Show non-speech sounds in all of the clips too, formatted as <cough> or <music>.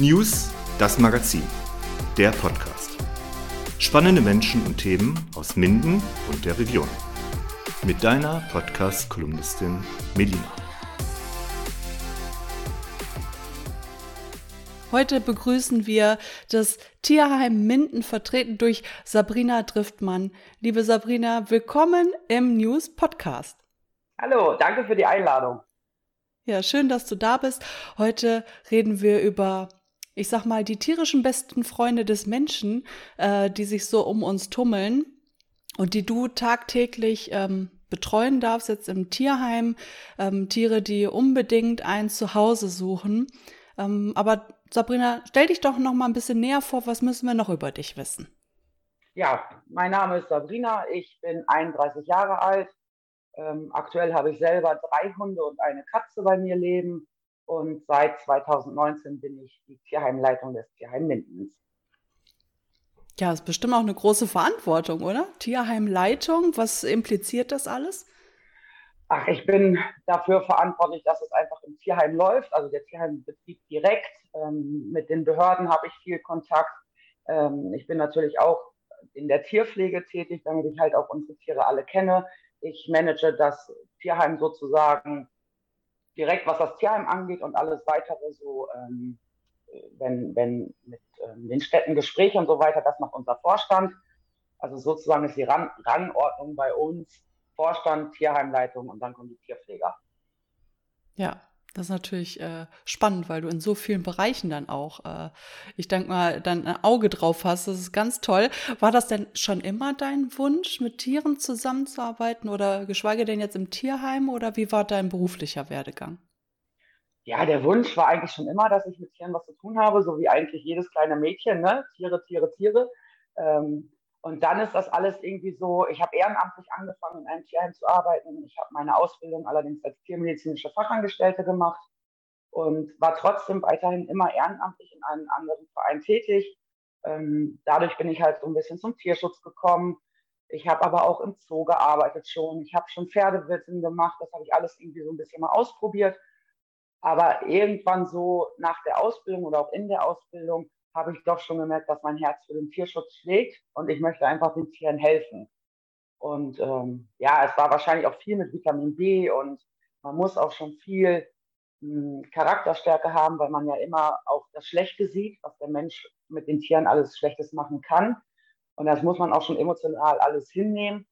News, das Magazin, der Podcast. Spannende Menschen und Themen aus Minden und der Region. Mit deiner Podcast-Kolumnistin Melina. Heute begrüßen wir das Tierheim Minden vertreten durch Sabrina Driftmann. Liebe Sabrina, willkommen im News Podcast. Hallo, danke für die Einladung. Ja, schön, dass du da bist. Heute reden wir über, ich sag mal, die tierischen besten Freunde des Menschen, äh, die sich so um uns tummeln und die du tagtäglich ähm, betreuen darfst, jetzt im Tierheim. Ähm, Tiere, die unbedingt ein Zuhause suchen. Ähm, aber Sabrina, stell dich doch noch mal ein bisschen näher vor. Was müssen wir noch über dich wissen? Ja, mein Name ist Sabrina. Ich bin 31 Jahre alt. Ähm, aktuell habe ich selber drei Hunde und eine Katze bei mir leben. Und seit 2019 bin ich die Tierheimleitung des Tierheim Mindens. Ja, ist bestimmt auch eine große Verantwortung, oder? Tierheimleitung, was impliziert das alles? Ach, ich bin dafür verantwortlich, dass es einfach im Tierheim läuft, also der Tierheimbetrieb direkt. Ähm, mit den Behörden habe ich viel Kontakt. Ähm, ich bin natürlich auch in der Tierpflege tätig, damit ich halt auch unsere Tiere alle kenne. Ich manage das Tierheim sozusagen direkt, was das Tierheim angeht und alles weitere so, ähm, wenn, wenn mit ähm, den Städten Gespräche und so weiter, das macht unser Vorstand. Also sozusagen ist die Ran Rangordnung bei uns Vorstand, Tierheimleitung und dann kommen die Tierpfleger. Ja, das ist natürlich äh, spannend, weil du in so vielen Bereichen dann auch, äh, ich denke mal, dann ein Auge drauf hast. Das ist ganz toll. War das denn schon immer dein Wunsch, mit Tieren zusammenzuarbeiten oder geschweige denn jetzt im Tierheim oder wie war dein beruflicher Werdegang? Ja, der Wunsch war eigentlich schon immer, dass ich mit Tieren was zu tun habe, so wie eigentlich jedes kleine Mädchen, ne? Tiere, Tiere, Tiere. Ähm, und dann ist das alles irgendwie so, ich habe ehrenamtlich angefangen, in einem Tierheim zu arbeiten. Ich habe meine Ausbildung allerdings als tiermedizinische Fachangestellte gemacht und war trotzdem weiterhin immer ehrenamtlich in einem anderen Verein tätig. Ähm, dadurch bin ich halt so ein bisschen zum Tierschutz gekommen. Ich habe aber auch im Zoo gearbeitet schon. Ich habe schon Pferdewirten gemacht. Das habe ich alles irgendwie so ein bisschen mal ausprobiert. Aber irgendwann so nach der Ausbildung oder auch in der Ausbildung habe ich doch schon gemerkt, dass mein Herz für den Tierschutz schlägt und ich möchte einfach den Tieren helfen. Und ähm, ja, es war wahrscheinlich auch viel mit Vitamin B und man muss auch schon viel mh, hm, Charakterstärke haben, weil man ja immer auch das Schlechte sieht, was der Mensch mit den Tieren alles Schlechtes machen kann. Und das muss man auch schon emotional alles hinnehmen.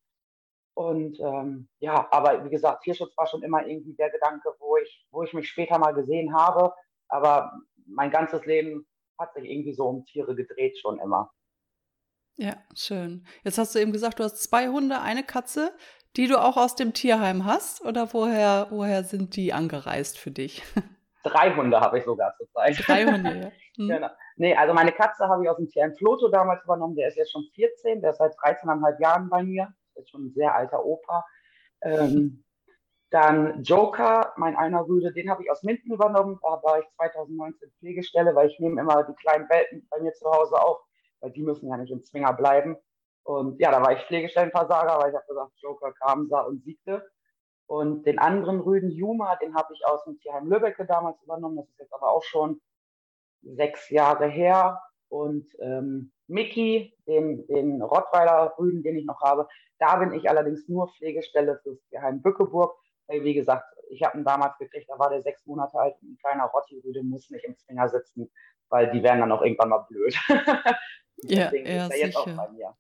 Und ähm, ja, aber wie gesagt, Tierschutz war schon immer irgendwie der Gedanke, wo ich, wo ich mich später mal gesehen habe. Aber mein ganzes Leben hat sich irgendwie so um Tiere gedreht schon immer. Ja, schön. Jetzt hast du eben gesagt, du hast zwei Hunde, eine Katze, die du auch aus dem Tierheim hast? Oder woher, woher sind die angereist für dich? <laughs> Drei Hunde habe ich sogar zurzeit. Drei Hunde, ja. <laughs> Hm. Genau. Nee, also meine Katze habe ich aus dem Tierheim Floto damals übernommen. Der ist jetzt schon 14, der ist seit 13,5 Jahren bei mir. Das ist schon ein sehr alter Opa. Ähm, dann Joker, mein einer Rüde, den habe ich aus Minden übernommen. Da war ich 2019 Pflegestelle, weil ich nehme immer die kleinen Welten bei mir zu Hause auf, weil die müssen ja nicht im Zwinger bleiben. Und ja, da war ich Pflegestellenversager, weil ich habe gesagt, Joker kam, sah und siegte. Und den anderen Rüden Juma, den habe ich aus dem Tierheim Lübbecke damals übernommen. Das ist jetzt aber auch schon sechs Jahre her. Und ähm, Mickey, den, den Rottweiler Rüden, den ich noch habe, da bin ich allerdings nur Pflegestelle fürs Tierheim Bückeburg wie gesagt, ich habe ihn damals gekriegt, da war der sechs Monate alt, ein kleiner Rotti-Rüde muss nicht im Zwinger sitzen, weil die werden dann auch irgendwann mal blöd. <laughs> ja, ja, ist jetzt sicher. auch bei mir.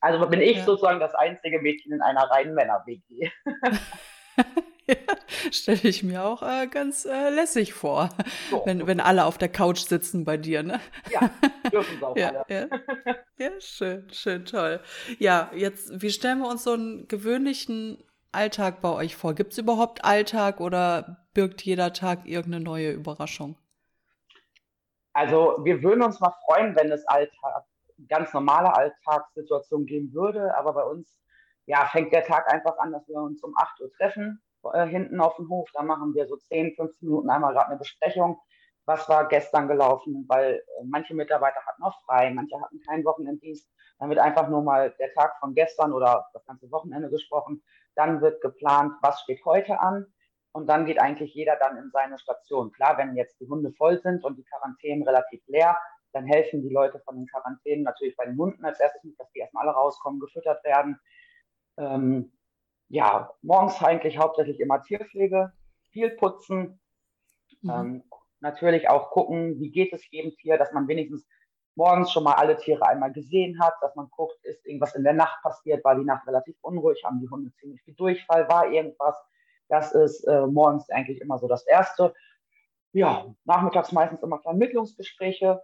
Also bin ich ja. sozusagen das einzige Mädchen in einer reinen Männer-WG. <laughs> <laughs> ja, Stelle ich mir auch äh, ganz äh, lässig vor, so. wenn, wenn alle auf der Couch sitzen bei dir, ne? Ja, dürfen sie auch ja, alle. Ja. ja, schön, schön, toll. Ja, jetzt, wie stellen wir uns so einen gewöhnlichen Alltag bei euch vor? Gibt es überhaupt Alltag oder birgt jeder Tag irgendeine neue Überraschung? Also wir würden uns mal freuen, wenn es Alltag, ganz normale Alltagssituationen geben würde, aber bei uns ja, fängt der Tag einfach an, dass wir uns um 8 Uhr treffen, äh, hinten auf dem Hof. Da machen wir so 10, 15 Minuten einmal gerade eine Besprechung. Was war gestern gelaufen? Weil äh, manche Mitarbeiter hatten auch frei, manche hatten keinen Wochenenddienst. Dann wird einfach nur mal der Tag von gestern oder das ganze Wochenende gesprochen. Dann wird geplant, was steht heute an. und dann geht eigentlich jeder dann in seine Station. Klar, wenn jetzt die Hunde voll sind und die Quarantänen relativ leer, dann helfen die Leute von den Quarantänen natürlich bei den Hunden als erstes dass die erstmal alle rauskommen, gefüttert werden. Ähm, ja, morgens eigentlich hauptsächlich immer Tierpflege, viel putzen, mhm. ähm, natürlich auch gucken, wie geht es jedem Tier, dass man wenigstens morgens schon mal alle Tiere einmal gesehen hat, dass man guckt, ist irgendwas in der Nacht passiert, war die Nacht relativ unruhig, haben die Hunde ziemlich viel Durchfall, war irgendwas. Das ist äh, morgens eigentlich immer so das Erste. Ja, nachmittags meistens immer Vermittlungsgespräche.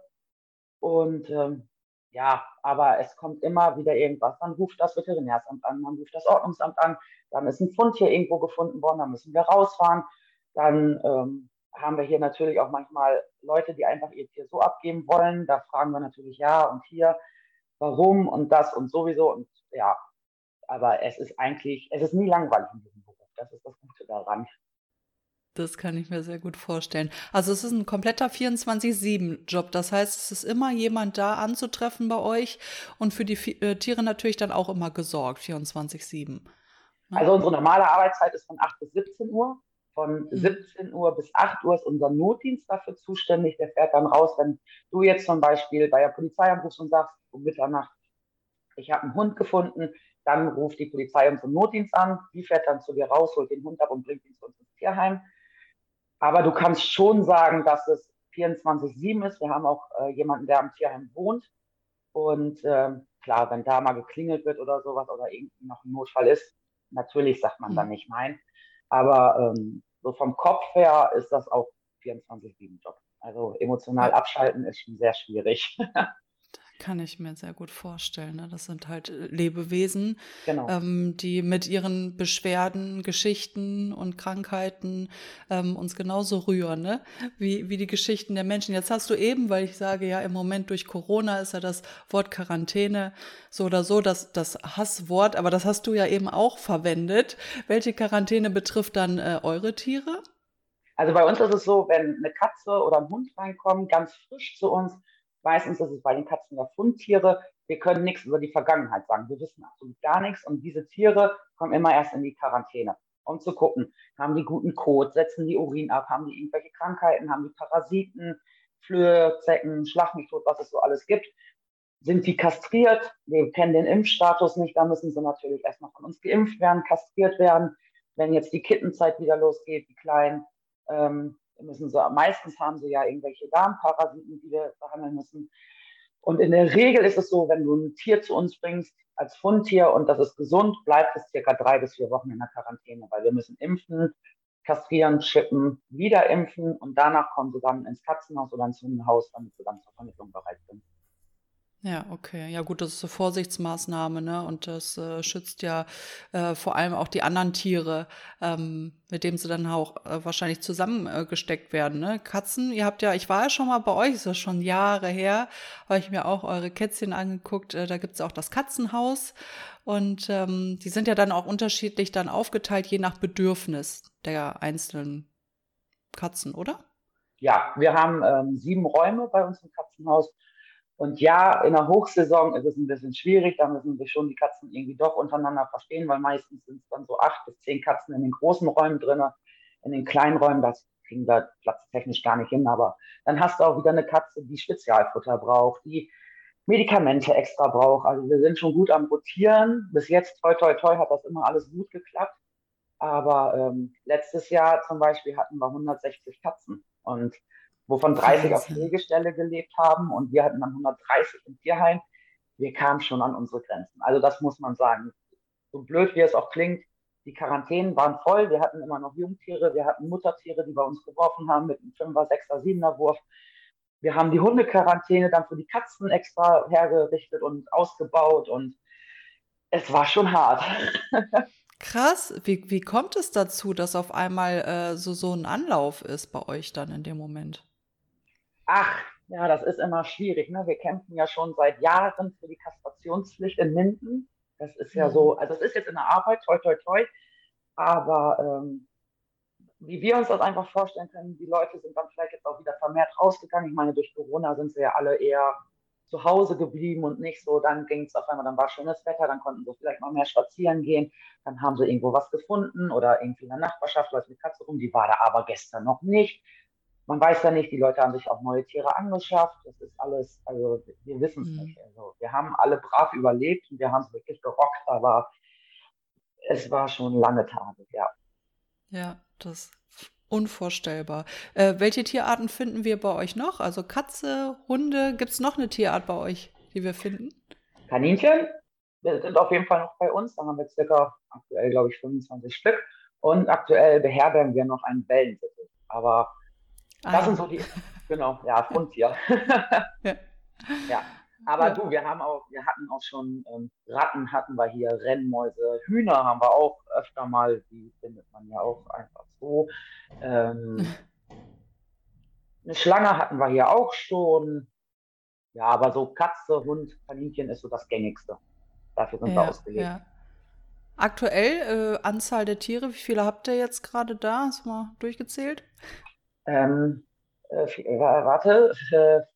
Und ähm, ja, aber es kommt immer wieder irgendwas. Dann ruft das Veterinärsamt an, dann ruft das Ordnungsamt an, dann ist ein Fund hier irgendwo gefunden worden, dann müssen wir rausfahren. Dann ähm, haben wir hier natürlich auch manchmal Leute, die einfach ihr Tier so abgeben wollen. Da fragen wir natürlich ja und hier, warum und das und sowieso. Und ja, aber es ist eigentlich, es ist nie langweilig in diesem Beruf. Das ist das Gute daran. Das kann ich mir sehr gut vorstellen. Also es ist ein kompletter 24-7-Job. Das heißt, es ist immer jemand da anzutreffen bei euch und für die äh, Tiere natürlich dann auch immer gesorgt, 24-7. Ne? Also unsere normale Arbeitszeit ist von 8 bis 17 Uhr. Von 17 mhm. Uhr bis 8 Uhr ist unser Notdienst dafür zuständig. Der fährt dann raus, wenn du jetzt zum Beispiel bei der Polizei anrufst und sagst, um Mitternacht, ich habe einen Hund gefunden, dann ruft die Polizei unseren Notdienst an. Die fährt dann zu dir raus, holt den Hund ab und bringt ihn zu uns ins Tierheim. Aber du kannst schon sagen, dass es 24-7 ist. Wir haben auch äh, jemanden, der am Tierheim wohnt. Und äh, klar, wenn da mal geklingelt wird oder sowas oder irgendwie noch ein Notfall ist, natürlich sagt man dann mhm. nicht nein. Aber ähm, so vom Kopf her ist das auch 24-7-Job. Also emotional abschalten ist schon sehr schwierig. <laughs> Kann ich mir sehr gut vorstellen. Ne? Das sind halt äh, Lebewesen, genau. ähm, die mit ihren Beschwerden, Geschichten und Krankheiten ähm, uns genauso rühren, ne? wie, wie die Geschichten der Menschen. Jetzt hast du eben, weil ich sage, ja, im Moment durch Corona ist ja das Wort Quarantäne so oder so das, das Hasswort, aber das hast du ja eben auch verwendet. Welche Quarantäne betrifft dann äh, eure Tiere? Also bei uns ist es so, wenn eine Katze oder ein Hund reinkommen, ganz frisch zu uns, Meistens ist es bei den Katzen ja Fundtiere. Wir können nichts über die Vergangenheit sagen. Wir wissen absolut gar nichts. Und diese Tiere kommen immer erst in die Quarantäne, um zu gucken, haben die guten Kot, setzen die Urin ab, haben die irgendwelche Krankheiten, haben die Parasiten, Flöhe, Zecken, Schlag was es so alles gibt. Sind die kastriert? Wir kennen den Impfstatus nicht. Da müssen sie natürlich erstmal von uns geimpft werden, kastriert werden. Wenn jetzt die Kittenzeit wieder losgeht, die Kleinen, ähm, müssen sie, meistens haben sie ja irgendwelche Darmparasiten, die wir behandeln müssen. Und in der Regel ist es so, wenn du ein Tier zu uns bringst als Fundtier und das ist gesund, bleibt es circa drei bis vier Wochen in der Quarantäne, weil wir müssen impfen, kastrieren, chippen, wieder impfen und danach kommen sie dann ins Katzenhaus oder ins Hundehaus, damit sie dann zur Vermittlung bereit sind. Ja, okay. Ja gut, das ist eine Vorsichtsmaßnahme, ne? Und das äh, schützt ja äh, vor allem auch die anderen Tiere, ähm, mit denen sie dann auch äh, wahrscheinlich zusammengesteckt werden, ne? Katzen, ihr habt ja, ich war ja schon mal bei euch, ist das schon Jahre her, habe ich mir auch eure Kätzchen angeguckt. Äh, da gibt's auch das Katzenhaus und ähm, die sind ja dann auch unterschiedlich dann aufgeteilt, je nach Bedürfnis der einzelnen Katzen, oder? Ja, wir haben ähm, sieben Räume bei uns im Katzenhaus und ja, in der Hochsaison ist es ein bisschen schwierig, da müssen sich schon die Katzen irgendwie doch untereinander verstehen, weil meistens sind es dann so acht bis zehn Katzen in den großen Räumen drin. In den kleinen Räumen, das kriegen wir platztechnisch gar nicht hin, aber dann hast du auch wieder eine Katze, die Spezialfutter braucht, die Medikamente extra braucht. Also wir sind schon gut am Rotieren. Bis jetzt, toi, toi, toi, hat das immer alles gut geklappt. Aber ähm, letztes Jahr zum Beispiel hatten wir 160 Katzen. Und wovon 30 auf Pflegestelle gelebt haben und wir hatten dann 130 im Tierheim. Wir kamen schon an unsere Grenzen. Also das muss man sagen. So blöd wie es auch klingt, die Quarantänen waren voll. Wir hatten immer noch Jungtiere, wir hatten Muttertiere, die bei uns geworfen haben mit einem 5er, 6er, 7er Wurf. Wir haben die Hundequarantäne dann für die Katzen extra hergerichtet und ausgebaut und es war schon hart. <laughs> Krass, wie, wie kommt es dazu, dass auf einmal äh, so, so ein Anlauf ist bei euch dann in dem Moment? Ach, ja, das ist immer schwierig. Ne? Wir kämpfen ja schon seit Jahren für die Kastrationspflicht in Minden. Das ist ja mhm. so, also es ist jetzt in der Arbeit, toi, toi, toi. Aber ähm, wie wir uns das einfach vorstellen können, die Leute sind dann vielleicht jetzt auch wieder vermehrt rausgegangen. Ich meine, durch Corona sind sie ja alle eher zu Hause geblieben und nicht so, dann ging es auf einmal, dann war schönes Wetter, dann konnten sie vielleicht mal mehr spazieren gehen, dann haben sie irgendwo was gefunden oder irgendwie in der Nachbarschaft läuft eine Katze rum, die war da aber gestern noch nicht. Man weiß ja nicht, die Leute haben sich auch neue Tiere angeschafft, das ist alles, also wir wissen es mhm. nicht. Also wir haben alle brav überlebt und wir haben es wirklich gerockt, aber es war schon lange Tage, ja. Ja, das Unvorstellbar. Äh, welche Tierarten finden wir bei euch noch? Also Katze, Hunde, gibt es noch eine Tierart bei euch, die wir finden? Kaninchen sind auf jeden Fall noch bei uns. Da haben wir circa aktuell, glaube ich, 25 Stück. Und aktuell beherbergen wir noch einen Wellensittich. Aber ah. das sind so die, <laughs> genau, ja, Fronttier. <laughs> ja. ja. Aber ja. du, wir haben auch, wir hatten auch schon ähm, Ratten hatten wir hier, Rennmäuse, Hühner haben wir auch öfter mal, die findet man ja auch einfach so. Ähm, eine Schlange hatten wir hier auch schon. Ja, aber so Katze, Hund, Kaninchen ist so das gängigste. Dafür sind ja, wir ausgelegt. Ja. Aktuell äh, Anzahl der Tiere, wie viele habt ihr jetzt gerade da? Hast du mal durchgezählt? Ähm, äh, warte,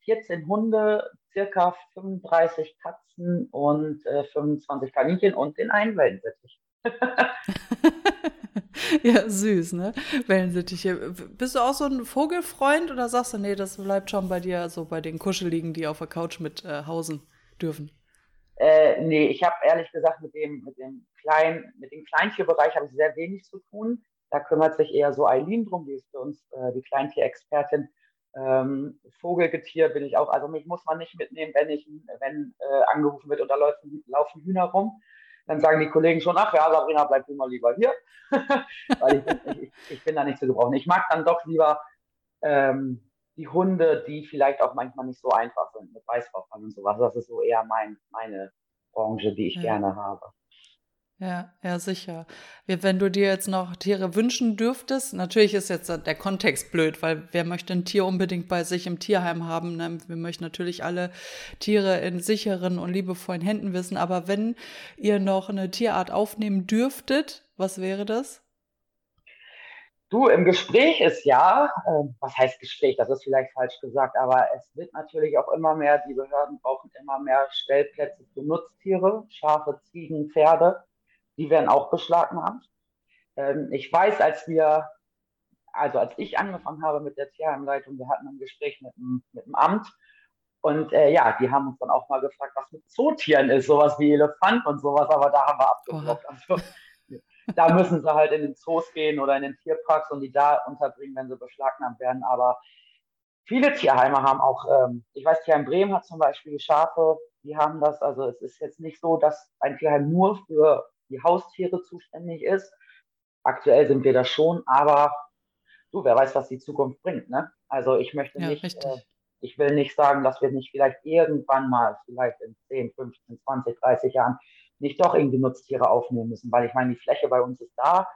14 äh, Hunde, circa 35 Katzen und äh, 25 Kaninchen und den einen Wellensittiche. <laughs> ja, süß, ne? Wellensittiche. Bist du auch so ein Vogelfreund oder sagst du, nee, das bleibt schon bei dir so bei den Kuscheligen, die auf der Couch mit äh, hausen dürfen? Äh, nee, ich habe ehrlich gesagt mit dem, mit dem kleinen, mit dem Kleintierbereich habe ich sehr wenig zu tun. Da kümmert sich eher so Eileen drum, die ist für uns äh, die Kleintierexpertin. Ähm, Vogelgetier bin ich auch, also mich muss man nicht mitnehmen, wenn ich, wenn äh, angerufen wird und da laufen, laufen Hühner rum. Dann sagen die Kollegen schon, ach ja, Sabrina, bleib du mal lieber hier. <laughs> Weil ich bin, ich, ich bin, da nicht zu gebrauchen. Ich mag dann doch lieber ähm, die Hunde, die vielleicht auch manchmal nicht so einfach sind mit Weißvorfall und sowas. Das ist so eher mein, meine Branche, die ich ja. gerne habe. Ja, ja, sicher. Wenn du dir jetzt noch Tiere wünschen dürftest, natürlich ist jetzt der Kontext blöd, weil wer möchte ein Tier unbedingt bei sich im Tierheim haben? Ne? Wir möchten natürlich alle Tiere in sicheren und liebevollen Händen wissen. Aber wenn ihr noch eine Tierart aufnehmen dürftet, was wäre das? Du, im Gespräch ist ja, äh, was heißt Gespräch, das ist vielleicht falsch gesagt, aber es wird natürlich auch immer mehr, die Behörden brauchen immer mehr Stellplätze für Nutztiere, Schafe, Ziegen, Pferde die werden auch beschlagnahmt. Ähm, ich weiß, als wir, also als ich angefangen habe mit der Tierheimleitung, wir hatten ein Gespräch mit dem, mit dem Amt und äh, ja, die haben uns dann auch mal gefragt, was mit Zootieren ist, sowas wie Elefant und sowas, aber da haben wir abgeblockt. Also, da müssen sie halt in den Zoos gehen oder in den Tierparks und die da unterbringen, wenn sie beschlagnahmt werden. Aber viele Tierheime haben auch, ähm, ich weiß, Tierheim Bremen hat zum Beispiel Schafe, die haben das. Also es ist jetzt nicht so, dass ein Tierheim nur für die Haustiere zuständig ist. Aktuell sind wir da schon, aber du, wer weiß, was die Zukunft bringt. Ne? Also ich möchte ja, nicht, äh, ich will nicht sagen, dass wir nicht vielleicht irgendwann mal, vielleicht in 10, 15, 20, 30 Jahren, nicht doch irgendwie Nutztiere aufnehmen müssen, weil ich meine, die Fläche bei uns ist da,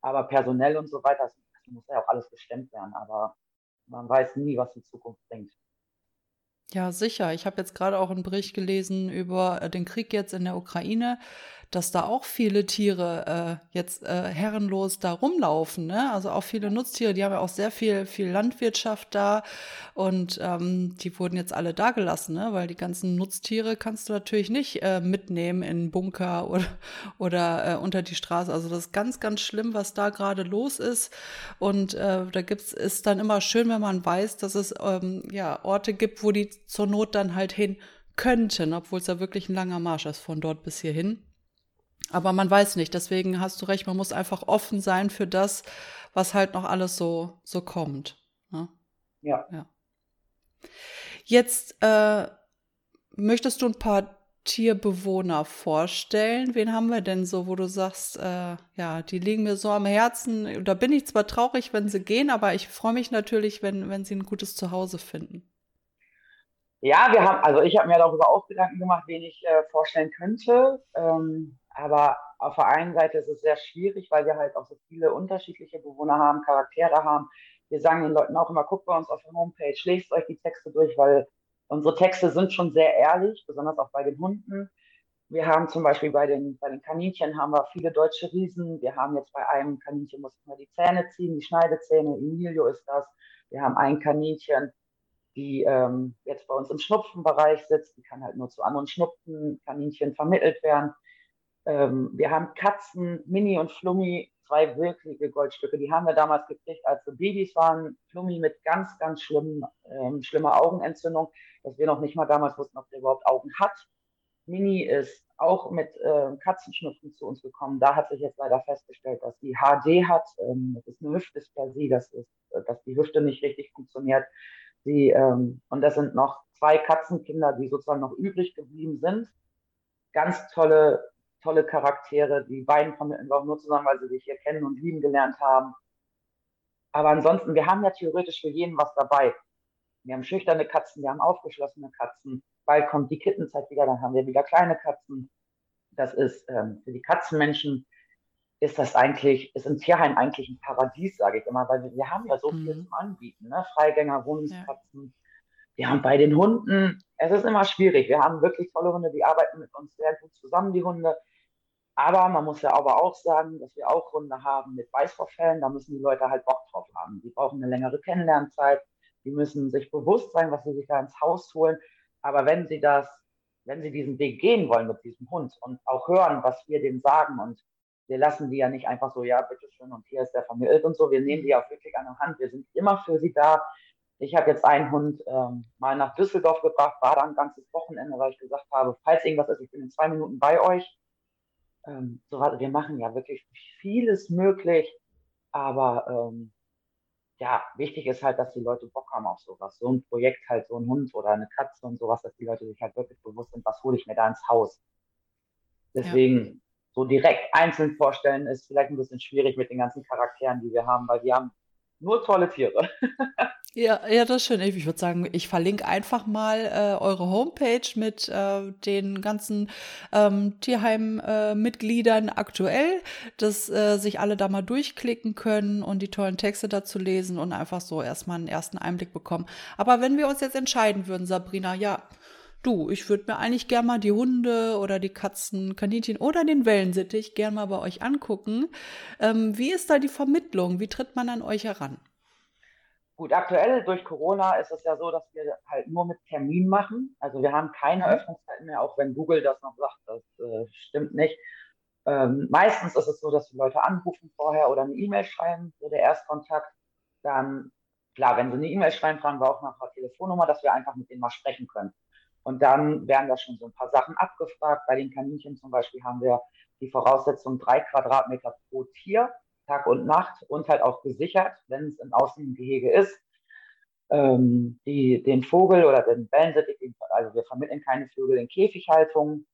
aber personell und so weiter, das muss ja auch alles bestimmt werden, aber man weiß nie, was die Zukunft bringt. Ja, sicher. Ich habe jetzt gerade auch einen Bericht gelesen über äh, den Krieg jetzt in der Ukraine dass da auch viele Tiere äh, jetzt äh, herrenlos da rumlaufen. Ne? Also auch viele Nutztiere, die haben ja auch sehr viel, viel Landwirtschaft da und ähm, die wurden jetzt alle da gelassen, ne? weil die ganzen Nutztiere kannst du natürlich nicht äh, mitnehmen in Bunker <laughs> oder, oder äh, unter die Straße. Also das ist ganz, ganz schlimm, was da gerade los ist. Und äh, da gibt's ist dann immer schön, wenn man weiß, dass es ähm, ja Orte gibt, wo die zur Not dann halt hin könnten, obwohl es ja wirklich ein langer Marsch ist von dort bis hierhin. Aber man weiß nicht, deswegen hast du recht, man muss einfach offen sein für das, was halt noch alles so, so kommt. Ne? Ja. ja. Jetzt äh, möchtest du ein paar Tierbewohner vorstellen? Wen haben wir denn so, wo du sagst, äh, ja, die liegen mir so am Herzen. Da bin ich zwar traurig, wenn sie gehen, aber ich freue mich natürlich, wenn, wenn sie ein gutes Zuhause finden. Ja, wir haben, also ich habe mir darüber auch Gedanken gemacht, wen ich äh, vorstellen könnte. Ähm, aber auf der einen Seite ist es sehr schwierig, weil wir halt auch so viele unterschiedliche Bewohner haben, Charaktere haben. Wir sagen den Leuten auch immer, guckt bei uns auf der Homepage, lest euch die Texte durch, weil unsere Texte sind schon sehr ehrlich, besonders auch bei den Hunden. Wir haben zum Beispiel bei den, bei den Kaninchen haben wir viele deutsche Riesen. Wir haben jetzt bei einem Kaninchen mussten wir die Zähne ziehen, die Schneidezähne. Emilio ist das. Wir haben ein Kaninchen, die ähm, jetzt bei uns im Schnupfenbereich sitzt. Die kann halt nur zu anderen Schnupfenkaninchen vermittelt werden. Ähm, wir haben Katzen, Mini und Flummi, zwei wirkliche Goldstücke. Die haben wir damals gekriegt, als wir Babys waren. Flummi mit ganz, ganz schlimm, ähm, schlimmer Augenentzündung, dass wir noch nicht mal damals wussten, ob der überhaupt Augen hat. Mini ist auch mit äh, Katzenschnupfen zu uns gekommen. Da hat sich jetzt leider festgestellt, dass sie HD hat. Ähm, das ist eine Hüftdysplasie, das ist, äh, dass die Hüfte nicht richtig funktioniert. Sie, ähm, und das sind noch zwei Katzenkinder, die sozusagen noch übrig geblieben sind. Ganz tolle, tolle Charaktere. Die beiden wir auch nur zusammen, weil sie sich hier kennen und lieben gelernt haben. Aber ansonsten, wir haben ja theoretisch für jeden was dabei. Wir haben schüchterne Katzen, wir haben aufgeschlossene Katzen. Bald kommt die Kittenzeit wieder, dann haben wir wieder kleine Katzen. Das ist ähm, für die Katzenmenschen ist das eigentlich, ist ein Tierheim eigentlich ein Paradies, sage ich immer, weil wir, wir haben ja so mhm. viel zum Anbieten, ne? Freigänger, Wohnungskatzen. Ja. Wir haben bei den Hunden, es ist immer schwierig. Wir haben wirklich tolle Hunde, die arbeiten mit uns sehr gut zusammen, die Hunde. Aber man muss ja aber auch sagen, dass wir auch Hunde haben mit Weißvorfällen. Da müssen die Leute halt Bock drauf haben. Die brauchen eine längere Kennenlernzeit. Die müssen sich bewusst sein, was sie sich da ins Haus holen. Aber wenn sie das, wenn sie diesen Weg gehen wollen mit diesem Hund und auch hören, was wir denen sagen und wir lassen die ja nicht einfach so, ja, bitteschön, und hier ist der vermittelt und so. Wir nehmen die auch wirklich an der Hand. Wir sind immer für sie da. Ich habe jetzt einen Hund ähm, mal nach Düsseldorf gebracht, war da ein ganzes Wochenende, weil ich gesagt habe, falls irgendwas ist, ich bin in zwei Minuten bei euch. Ähm, so, wir machen ja wirklich vieles möglich, aber ähm, ja, wichtig ist halt, dass die Leute Bock haben auf sowas. So ein Projekt halt, so ein Hund oder eine Katze und sowas, dass die Leute sich halt wirklich bewusst sind, was hole ich mir da ins Haus. Deswegen so direkt einzeln vorstellen, ist vielleicht ein bisschen schwierig mit den ganzen Charakteren, die wir haben, weil wir haben nur tolle Tiere. <laughs> Ja, ja, das ist schön. Ich würde sagen, ich verlinke einfach mal äh, eure Homepage mit äh, den ganzen ähm, Tierheim-Mitgliedern äh, aktuell, dass äh, sich alle da mal durchklicken können und die tollen Texte dazu lesen und einfach so erstmal einen ersten Einblick bekommen. Aber wenn wir uns jetzt entscheiden würden, Sabrina, ja, du, ich würde mir eigentlich gern mal die Hunde oder die Katzen, Kaninchen oder den Wellensittich gern mal bei euch angucken. Ähm, wie ist da die Vermittlung? Wie tritt man an euch heran? Gut, aktuell durch Corona ist es ja so, dass wir halt nur mit Termin machen. Also wir haben keine mhm. Öffnungszeiten mehr, auch wenn Google das noch sagt, das äh, stimmt nicht. Ähm, meistens ist es so, dass die Leute anrufen vorher oder eine E-Mail schreiben, so der Erstkontakt. Dann, klar, wenn sie eine E-Mail schreiben, fragen wir auch nach einer Telefonnummer, dass wir einfach mit denen mal sprechen können. Und dann werden da schon so ein paar Sachen abgefragt. Bei den Kaninchen zum Beispiel haben wir die Voraussetzung drei Quadratmeter pro Tier, Tag und Nacht und halt auch gesichert, wenn es im Außengehege ist. Ähm, die, den Vogel oder den Wellensittich, also wir vermitteln keine Vögel in Käfighaltung.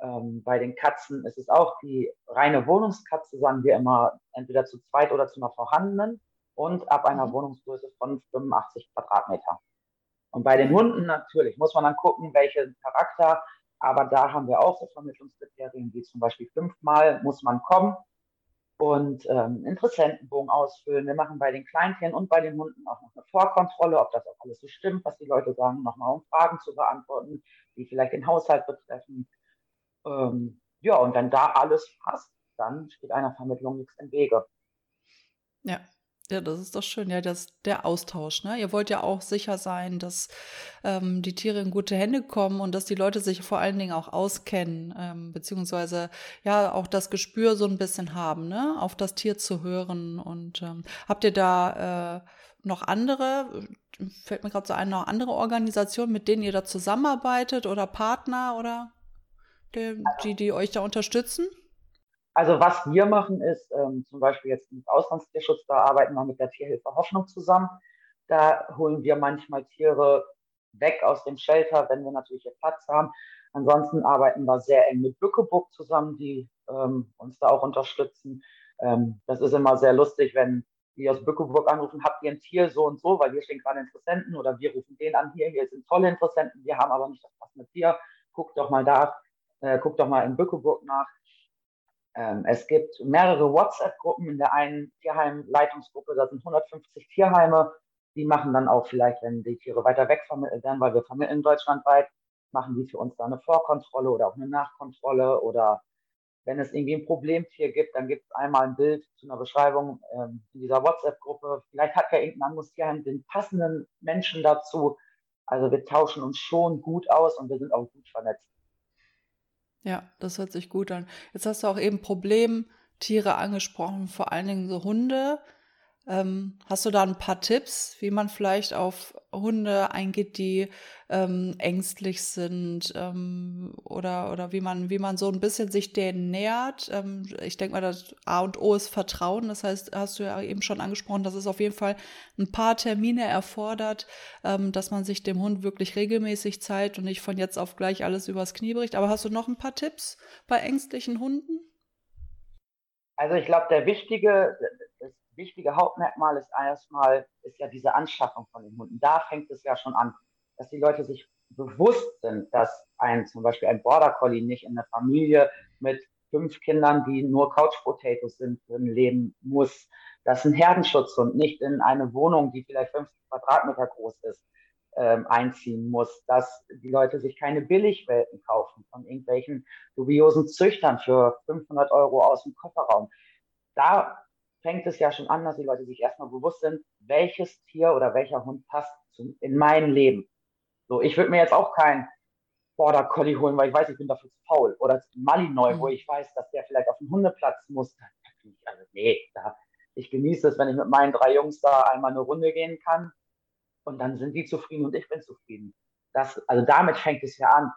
Ähm, bei den Katzen ist es auch die reine Wohnungskatze, sagen wir immer, entweder zu zweit oder zu einer vorhandenen und ab einer mhm. Wohnungsgröße von 85 Quadratmeter. Und bei den Hunden natürlich muss man dann gucken, welchen Charakter. Aber da haben wir auch so Vermittlungskriterien, wie zum Beispiel fünfmal muss man kommen und ähm, Interessentenbogen ausfüllen. Wir machen bei den Kleintieren und bei den Hunden auch noch eine Vorkontrolle, ob das auch alles so stimmt, was die Leute sagen, nochmal um Fragen zu beantworten, die vielleicht den Haushalt betreffen. Ähm, ja, und wenn da alles passt, dann steht einer Vermittlung nichts im Wege. Ja, ja, das ist doch schön. Ja, das, der Austausch. Ne? Ihr wollt ja auch sicher sein, dass ähm, die Tiere in gute Hände kommen und dass die Leute sich vor allen Dingen auch auskennen, ähm, beziehungsweise ja auch das Gespür so ein bisschen haben, ne? auf das Tier zu hören. Und ähm, habt ihr da äh, noch andere, fällt mir gerade so ein, noch andere Organisationen, mit denen ihr da zusammenarbeitet oder Partner oder die, die, die euch da unterstützen? Also was wir machen ist, ähm, zum Beispiel jetzt mit Auslandstierschutz, da arbeiten wir mit der Tierhilfe Hoffnung zusammen. Da holen wir manchmal Tiere weg aus dem Shelter, wenn wir natürlich hier Platz haben. Ansonsten arbeiten wir sehr eng mit Bückeburg zusammen, die ähm, uns da auch unterstützen. Ähm, das ist immer sehr lustig, wenn die aus Bückeburg anrufen, habt ihr ein Tier so und so, weil hier stehen gerade Interessenten oder wir rufen den an, hier, hier sind tolle Interessenten, wir haben aber nicht das passende Tier, guckt doch mal da, äh, guckt doch mal in Bückeburg nach. Ähm, es gibt mehrere WhatsApp-Gruppen in der einen Tierheim-Leitungsgruppe, da sind 150 Tierheime, die machen dann auch vielleicht, wenn die Tiere weiter weg vermittelt werden, weil wir vermitteln deutschlandweit, machen die für uns da eine Vorkontrolle oder auch eine Nachkontrolle oder wenn es irgendwie ein Problemtier gibt, dann gibt es einmal ein Bild zu einer Beschreibung ähm, in dieser WhatsApp-Gruppe. Vielleicht hat ja irgendein anderes Tierheim den passenden Menschen dazu. Also wir tauschen uns schon gut aus und wir sind auch gut vernetzt. Ja, das hört sich gut an. Jetzt hast du auch eben Problemtiere angesprochen, vor allen Dingen so Hunde. Ähm, hast du da ein paar Tipps, wie man vielleicht auf Hunde eingeht, die ähm, ängstlich sind ähm, oder, oder wie man, wie man so ein bisschen sich denen nähert? Ähm, ich denke mal, das A und O ist Vertrauen. Das heißt, hast du ja eben schon angesprochen, dass es auf jeden Fall ein paar Termine erfordert, ähm, dass man sich dem Hund wirklich regelmäßig zeigt und nicht von jetzt auf gleich alles übers Knie bricht. Aber hast du noch ein paar Tipps bei ängstlichen Hunden? Also ich glaube, der wichtige, wichtige Hauptmerkmal ist erstmal, ist ja diese Anschaffung von den Hunden. Da fängt es ja schon an, dass die Leute sich bewusst sind, dass ein, zum Beispiel ein Border Collie nicht in einer Familie mit fünf Kindern, die nur Couch Potatoes sind, drin leben muss, dass ein Herdenschutzhund nicht in eine Wohnung, die vielleicht 50 Quadratmeter groß ist, ähm, einziehen muss, dass die Leute sich keine Billigwelten kaufen von irgendwelchen dubiosen Züchtern für 500 Euro aus dem Kofferraum. Da fängt es ja schon an, dass die Leute sich erstmal bewusst sind, welches Tier oder welcher Hund passt zum, in mein Leben. So, ich würde mir jetzt auch keinen Border Collie holen, weil ich weiß, ich bin dafür zu faul. Oder Malinois, mhm. wo ich weiß, dass der vielleicht auf den Hundeplatz muss. Also, nee, da, ich genieße es, wenn ich mit meinen drei Jungs da einmal eine Runde gehen kann. Und dann sind die zufrieden und ich bin zufrieden. Das, also damit fängt es ja an.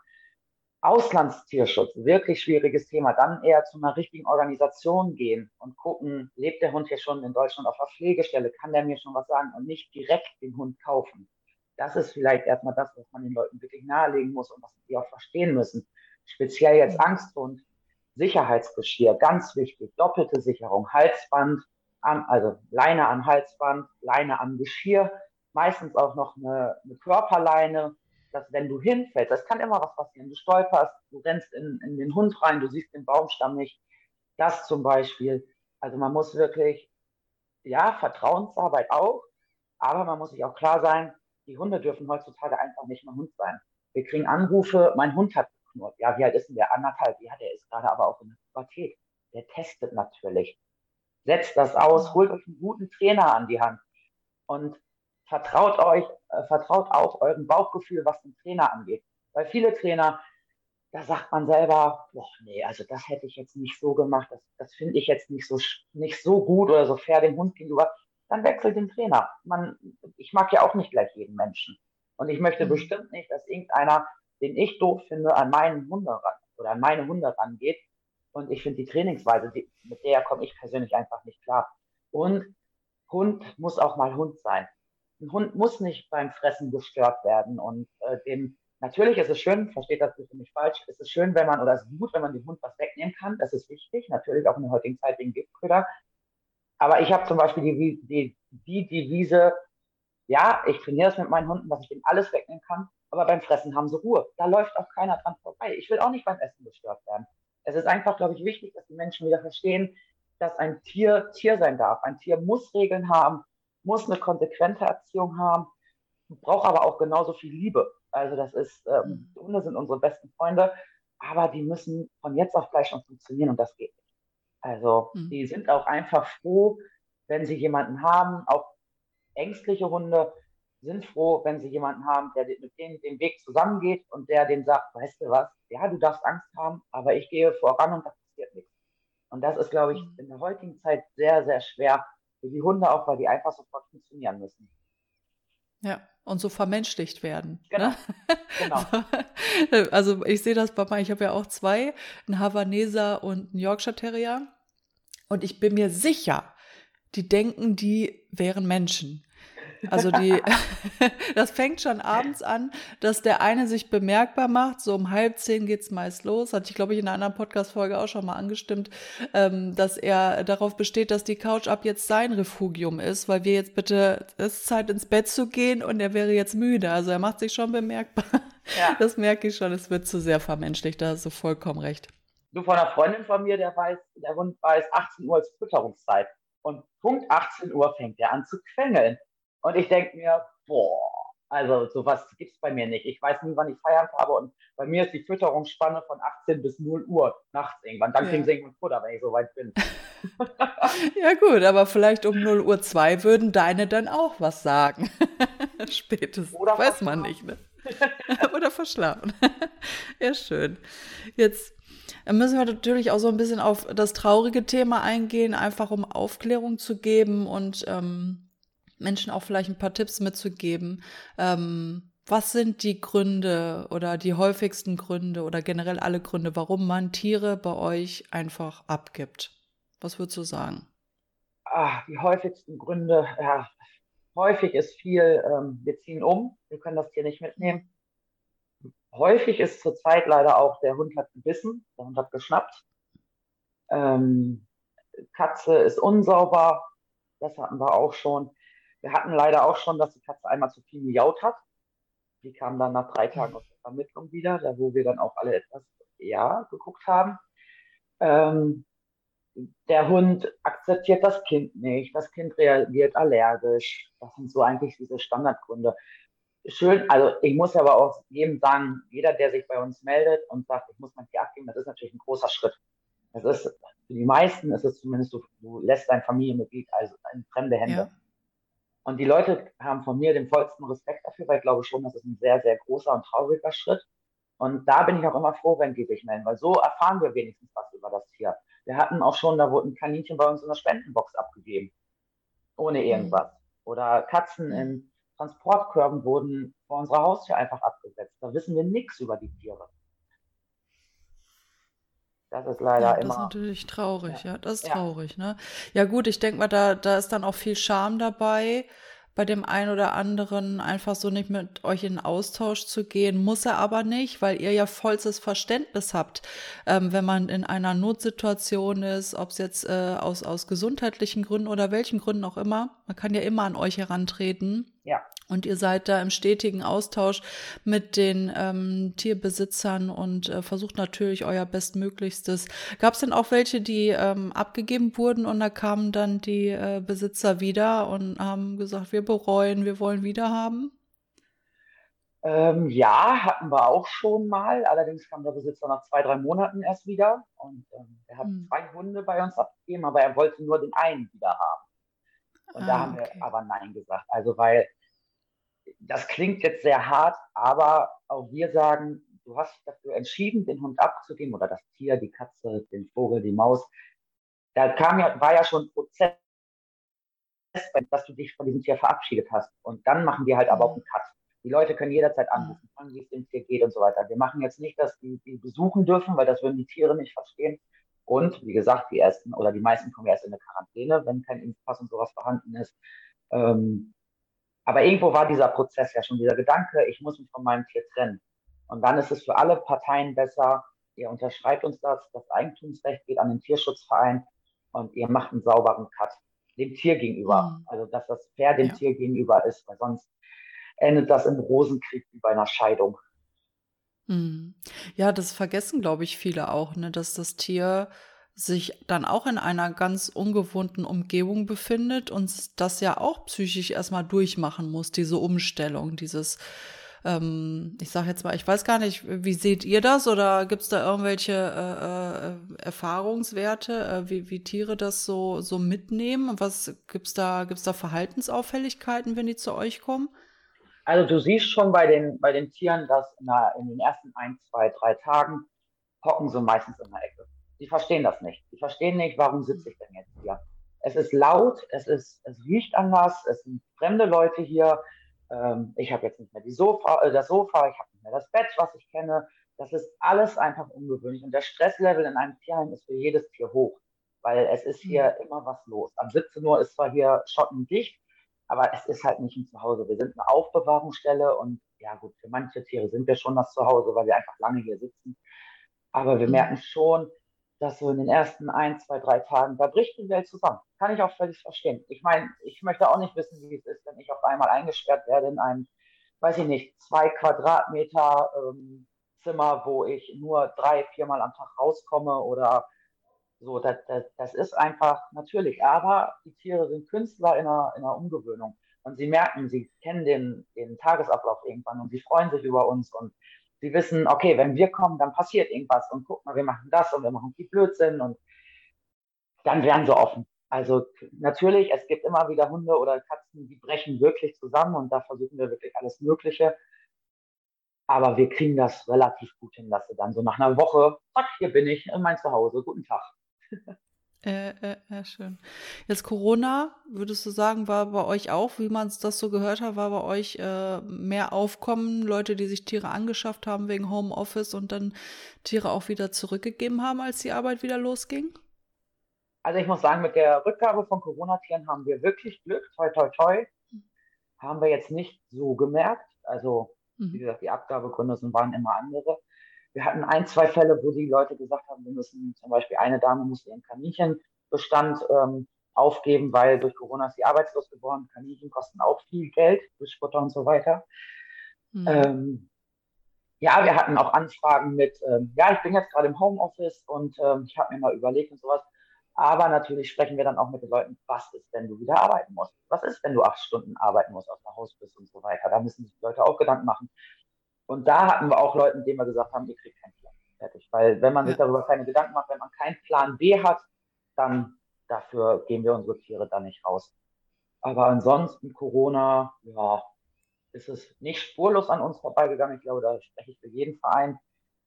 Auslandstierschutz, wirklich schwieriges Thema. Dann eher zu einer richtigen Organisation gehen und gucken, lebt der Hund hier schon in Deutschland auf der Pflegestelle, kann der mir schon was sagen und nicht direkt den Hund kaufen. Das ist vielleicht erstmal das, was man den Leuten wirklich nahelegen muss und was sie auch verstehen müssen. Speziell jetzt mhm. Angsthund, Sicherheitsgeschirr, ganz wichtig, doppelte Sicherung, Halsband, an, also Leine an Halsband, Leine am Geschirr, meistens auch noch eine, eine Körperleine, dass wenn du hinfällst, das kann immer was passieren, du stolperst, du rennst in, in den Hund rein, du siehst den Baumstamm nicht, das zum Beispiel. Also man muss wirklich, ja, Vertrauensarbeit auch, aber man muss sich auch klar sein, die Hunde dürfen heutzutage einfach nicht mehr Hund sein. Wir kriegen Anrufe, mein Hund hat geknurrt. Ja, wie alt ist denn der? Anderthalb. Ja, der ist gerade aber auch in der Pubertät. Der testet natürlich. Setzt das aus, holt euch einen guten Trainer an die Hand. Und vertraut euch, äh, vertraut auch eurem Bauchgefühl, was den Trainer angeht. Weil viele Trainer, da sagt man selber, boah, nee, also das hätte ich jetzt nicht so gemacht, das, das finde ich jetzt nicht so, nicht so gut oder so fair dem Hund gegenüber. Dann wechselt den Trainer. Man, ich mag ja auch nicht gleich jeden Menschen. Und ich möchte mhm. bestimmt nicht, dass irgendeiner, den ich doof finde, an meinen Hunde ran oder an meine Hunde rangeht. Und ich finde die Trainingsweise, die, mit der komme ich persönlich einfach nicht klar. Und Hund muss auch mal Hund sein ein Hund muss nicht beim Fressen gestört werden und äh, dem Natürlich ist es schön, versteht das bitte nicht falsch, es ist schön, wenn man, oder es ist gut, wenn man dem Hund was wegnehmen kann, das ist wichtig, natürlich auch in der heutigen Zeit wegen Giftköder. Aber ich habe zum Beispiel die, die, die Devise, ja, ich trainiere es mit meinen Hunden, dass ich denen alles wegnehmen kann, aber beim Fressen haben sie Ruhe. Da läuft auch keiner dran vorbei. Ich will auch nicht beim Essen gestört werden. Es ist einfach, glaube ich, wichtig, dass die Menschen wieder verstehen, dass ein Tier Tier sein darf. Ein Tier muss Regeln haben, muss eine konsequente Erziehung haben, braucht aber auch genauso viel Liebe. Also das ist, ähm, mhm. Hunde sind unsere besten Freunde, aber die müssen von jetzt auf gleich schon funktionieren und das geht nicht. Also mhm. die sind auch einfach froh, wenn sie jemanden haben, auch ängstliche Hunde sind froh, wenn sie jemanden haben, der mit denen den Weg zusammengeht und der denen sagt, weißt du was, ja, du darfst Angst haben, aber ich gehe voran und da passiert nichts. Und das ist, glaube ich, mhm. in der heutigen Zeit sehr, sehr schwer, für die Hunde auch, weil die einfach sofort funktionieren müssen. Ja, und so vermenschlicht werden. Genau. Ne? <laughs> genau. Also ich sehe das bei mir, ich habe ja auch zwei, einen Havaneser und einen Yorkshire Terrier. Und ich bin mir sicher, die denken, die wären Menschen. Also die, <laughs> <laughs> das fängt schon abends an, dass der eine sich bemerkbar macht. So um halb zehn geht's meist los. Hatte ich, glaube ich, in einer anderen Podcast-Folge auch schon mal angestimmt, ähm, dass er darauf besteht, dass die Couch ab jetzt sein Refugium ist, weil wir jetzt bitte, es ist Zeit ins Bett zu gehen und er wäre jetzt müde. Also er macht sich schon bemerkbar. Ja. <laughs> Das merke ich schon, es wird zu sehr vermenschlicht, da hast du vollkommen recht. Du von einer Freundin von mir, der weiß, der Hund weiß, 18 Uhr ist Fütterungszeit. Und Punkt 18 Uhr fängt er an zu quengeln. Und ich denke mir, boah, also sowas gibt es bei mir nicht. Ich weiß nie, wann ich Feierabend habe und bei mir ist die Fütterungsspanne von 18 bis 0 Uhr nachts irgendwann. Dann ja. kriegen sie irgendwann Futter, wenn ich so weit bin. <laughs> <laughs> ja gut, aber vielleicht um 0 Uhr 2 würden deine dann auch was sagen. <laughs> Spätestens. Oder Weiß man nicht, ne? Oder verschlafen. ja, schön. Jetzt müssen wir natürlich auch so ein bisschen auf das traurige Thema eingehen, einfach um Aufklärung zu geben und ähm, Menschen auch vielleicht ein paar Tipps mitzugeben. Ähm, was sind die Gründe oder die häufigsten Gründe oder generell alle Gründe, warum man Tiere bei euch einfach abgibt? Was würdest du sagen? Ah, die häufigsten Gründe, ja, häufig ist viel, ähm, wir ziehen um, wir können das Tier nicht mitnehmen. Häufig ist zurzeit leider auch, der Hund hat gebissen, der Hund hat geschnappt. Ähm, Katze ist unsauber, das hatten wir auch schon. Wir hatten leider auch schon, dass die Katze einmal zu viel miaut hat. Die kam dann nach drei Tagen aus der Vermittlung wieder, da wo wir dann auch alle etwas eher geguckt haben. Ähm, der Hund akzeptiert das Kind nicht, das Kind reagiert allergisch. Das sind so eigentlich diese Standardgründe. Schön, also ich muss aber auch jedem sagen, jeder, der sich bei uns meldet und sagt, ich muss mein Tier abgeben, das ist natürlich ein großer Schritt. Das ist, für die meisten ist es zumindest, du, du lässt dein Familienmitglied also in fremde Hände. Ja. Und die Leute haben von mir den vollsten Respekt dafür, weil ich glaube schon, das ist ein sehr, sehr großer und trauriger Schritt. Und da bin ich auch immer froh, wenn die sich melden, weil so erfahren wir wenigstens was über das Tier. Wir hatten auch schon, da wurde ein Kaninchen bei uns in der Spendenbox abgegeben, ohne irgendwas. Oder Katzen in Transportkörben wurden vor unserer Haustür einfach abgesetzt. Da wissen wir nichts über die Tiere. Das ist leider ja, das immer. Das ist natürlich traurig, ja, ja das ist ja. traurig, ne? Ja, gut, ich denke mal, da, da ist dann auch viel Scham dabei, bei dem einen oder anderen einfach so nicht mit euch in Austausch zu gehen. Muss er aber nicht, weil ihr ja vollstes Verständnis habt, ähm, wenn man in einer Notsituation ist, ob es jetzt äh, aus, aus gesundheitlichen Gründen oder welchen Gründen auch immer. Man kann ja immer an euch herantreten. Ja. Und ihr seid da im stetigen Austausch mit den ähm, Tierbesitzern und äh, versucht natürlich euer Bestmöglichstes. Gab es denn auch welche, die ähm, abgegeben wurden und da kamen dann die äh, Besitzer wieder und haben gesagt, wir bereuen, wir wollen wieder haben? Ähm, ja, hatten wir auch schon mal. Allerdings kam der Besitzer nach zwei, drei Monaten erst wieder. Und ähm, er hat hm. zwei Hunde bei uns abgegeben, aber er wollte nur den einen wieder haben. Und ah, da haben okay. wir aber Nein gesagt. Also weil das klingt jetzt sehr hart, aber auch wir sagen, du hast dich dafür entschieden, den Hund abzugeben oder das Tier, die Katze, den Vogel, die Maus. Da kam ja, war ja schon ein Prozess, dass du dich von diesem Tier verabschiedet hast. Und dann machen wir halt aber auch einen Cut. Die Leute können jederzeit anrufen, fragen, wie es dem Tier geht und so weiter. Wir machen jetzt nicht, dass die, die besuchen dürfen, weil das würden die Tiere nicht verstehen. Und wie gesagt, die ersten oder die meisten kommen erst in eine Quarantäne, wenn kein Impfpass und sowas vorhanden ist. Ähm, aber irgendwo war dieser Prozess ja schon, dieser Gedanke, ich muss mich von meinem Tier trennen. Und dann ist es für alle Parteien besser, ihr unterschreibt uns das, das Eigentumsrecht geht an den Tierschutzverein und ihr macht einen sauberen Cut dem Tier gegenüber. Mhm. Also, dass das fair dem ja. Tier gegenüber ist, weil sonst endet das im Rosenkrieg wie bei einer Scheidung. Mhm. Ja, das vergessen, glaube ich, viele auch, ne, dass das Tier sich dann auch in einer ganz ungewohnten Umgebung befindet und das ja auch psychisch erstmal durchmachen muss, diese Umstellung, dieses, ähm, ich sage jetzt mal, ich weiß gar nicht, wie seht ihr das oder gibt es da irgendwelche äh, äh, Erfahrungswerte, äh, wie, wie Tiere das so, so mitnehmen? Was gibt's da, gibt's da Verhaltensauffälligkeiten, wenn die zu euch kommen? Also du siehst schon bei den, bei den Tieren, dass in, der, in den ersten ein, zwei, drei Tagen hocken sie meistens in der Ecke die verstehen das nicht. Die verstehen nicht, warum sitze ich denn jetzt hier. Es ist laut, es, ist, es riecht anders, es sind fremde Leute hier. Ähm, ich habe jetzt nicht mehr die Sofa, äh, das Sofa, ich habe nicht mehr das Bett, was ich kenne. Das ist alles einfach ungewöhnlich. Und der Stresslevel in einem Tierheim ist für jedes Tier hoch, weil es ist hier mhm. immer was los. Am 17 Uhr ist zwar hier schottendicht, aber es ist halt nicht ein Zuhause. Wir sind eine Aufbewahrungsstelle und ja gut, für manche Tiere sind wir schon das Zuhause, weil wir einfach lange hier sitzen. Aber wir mhm. merken schon, dass so in den ersten ein, zwei, drei Tagen, da bricht die Welt zusammen. Kann ich auch völlig verstehen. Ich meine, ich möchte auch nicht wissen, wie es ist, wenn ich auf einmal eingesperrt werde in einem, weiß ich nicht, zwei Quadratmeter ähm, Zimmer, wo ich nur drei, viermal am Tag rauskomme oder so. Das, das, das ist einfach natürlich. Aber die Tiere sind Künstler in einer, in einer Umgewöhnung. Und sie merken, sie kennen den, den Tagesablauf irgendwann und sie freuen sich über uns und Sie wissen, okay, wenn wir kommen, dann passiert irgendwas und guck mal, wir machen das und wir machen viel Blödsinn und dann werden sie offen. Also natürlich, es gibt immer wieder Hunde oder Katzen, die brechen wirklich zusammen und da versuchen wir wirklich alles Mögliche. Aber wir kriegen das relativ gut hin, dass sie dann so nach einer Woche, zack, hier bin ich in mein Zuhause, guten Tag. <laughs> Äh, äh, äh, schön. Jetzt Corona, würdest du sagen, war bei euch auch, wie man es das so gehört hat, war bei euch äh, mehr Aufkommen, Leute, die sich Tiere angeschafft haben wegen Homeoffice und dann Tiere auch wieder zurückgegeben haben, als die Arbeit wieder losging? Also ich muss sagen, mit der Rückgabe von Corona-Tieren haben wir wirklich Glück, toi toi toi. Haben wir jetzt nicht so gemerkt. Also, mhm. wie gesagt, die Abgabegründe waren immer andere wir hatten ein, zwei Fälle, wo die Leute gesagt haben, wir müssen zum Beispiel eine Dame musste ihren Kaninchenbestand ähm, aufgeben, weil durch Corona ist sie arbeitslos geworden. Kaninchen kosten auch viel Geld, durch Futter und so weiter. Mhm. Ähm, ja, wir hatten auch Anfragen mit, ähm, ja, ich bin jetzt gerade im Homeoffice und ähm, ich habe mir mal überlegt und sowas. Aber natürlich sprechen wir dann auch mit den Leuten, was ist, wenn du wieder arbeiten musst? Was ist, wenn du acht Stunden arbeiten musst, aus der Haus bist und so weiter? Da müssen sich die Leute auch Gedanken machen. Und da hatten wir auch Leute, denen wir gesagt haben, ihr kriegt keinen Plan. Fertig. Weil wenn man sich darüber keine Gedanken macht, wenn man keinen Plan B hat, dann dafür gehen wir unsere Tiere da nicht raus. Aber ansonsten Corona, ja, ist es nicht spurlos an uns vorbeigegangen. Ich glaube, da spreche ich für jeden Verein.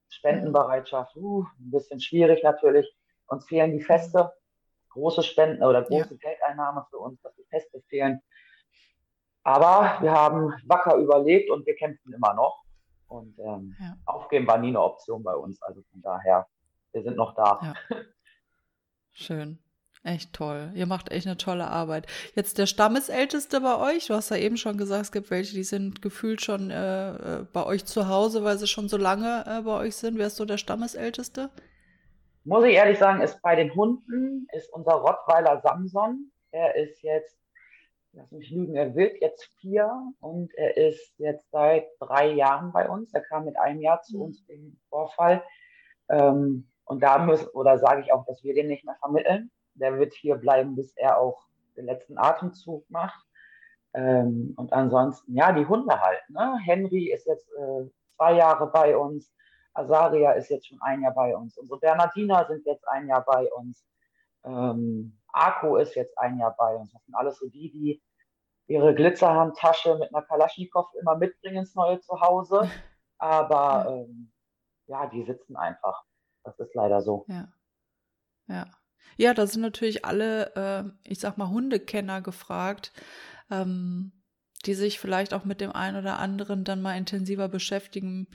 Spendenbereitschaft, uh, ein bisschen schwierig natürlich. Uns fehlen die Feste, große Spenden oder große ja. Geldeinnahme für uns, dass die Feste fehlen. Aber wir haben wacker überlebt und wir kämpfen immer noch. Und ähm, ja. aufgeben war nie eine Option bei uns. Also von daher, wir sind noch da. Ja. <laughs> Schön. Echt toll. Ihr macht echt eine tolle Arbeit. Jetzt der Stammesälteste bei euch. Du hast ja eben schon gesagt, es gibt welche, die sind gefühlt schon äh, äh, bei euch zu Hause, weil sie schon so lange äh, bei euch sind. Wer ist so der Stammesälteste? Muss ich ehrlich sagen, ist bei den Hunden ist unser Rottweiler Samson. Er ist jetzt lass mich lügen, er wird jetzt vier und er ist jetzt seit drei Jahren bei uns. Er kam mit einem Jahr zu mhm. uns wegen Vorfall. Ähm, und da muss, oder sage ich auch, dass wir den nicht mehr vermitteln. Der wird hier bleiben, bis er auch den letzten Atemzug macht. Ähm, und ansonsten, ja, die Hunde halt. Ne? Henry ist jetzt äh, zwei Jahre bei uns. Azaria ist jetzt schon ein Jahr bei uns. Unsere Bernardiner sind jetzt ein Jahr bei uns. Ähm, Arco ist jetzt ein Jahr bei uns. Das sind alles so die, die ihre Glitzerhandtasche mit einer Kalaschnikow immer mitbringen ins neue Zuhause. <laughs> Aber ähm, ja, die sitzen einfach. Das ist leider so. Ja. Ja. Ja, da sind natürlich alle, äh, ich sag mal, Hundekenner gefragt, ähm, die sich vielleicht auch mit dem einen oder anderen dann mal intensiver beschäftigen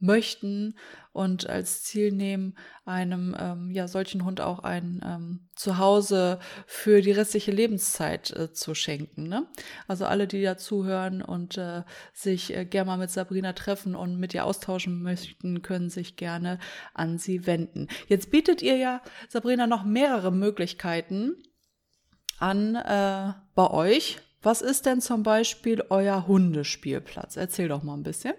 möchten und als Ziel nehmen, einem ähm, ja solchen Hund auch ein ähm, Zuhause für die restliche Lebenszeit äh, zu schenken. Ne? Also alle, die da zuhören und äh, sich äh, gerne mal mit Sabrina treffen und mit ihr austauschen möchten, können sich gerne an sie wenden. Jetzt bietet ihr ja, Sabrina, noch mehrere Möglichkeiten an äh, bei euch. Was ist denn zum Beispiel euer Hundespielplatz? Erzähl doch mal ein bisschen.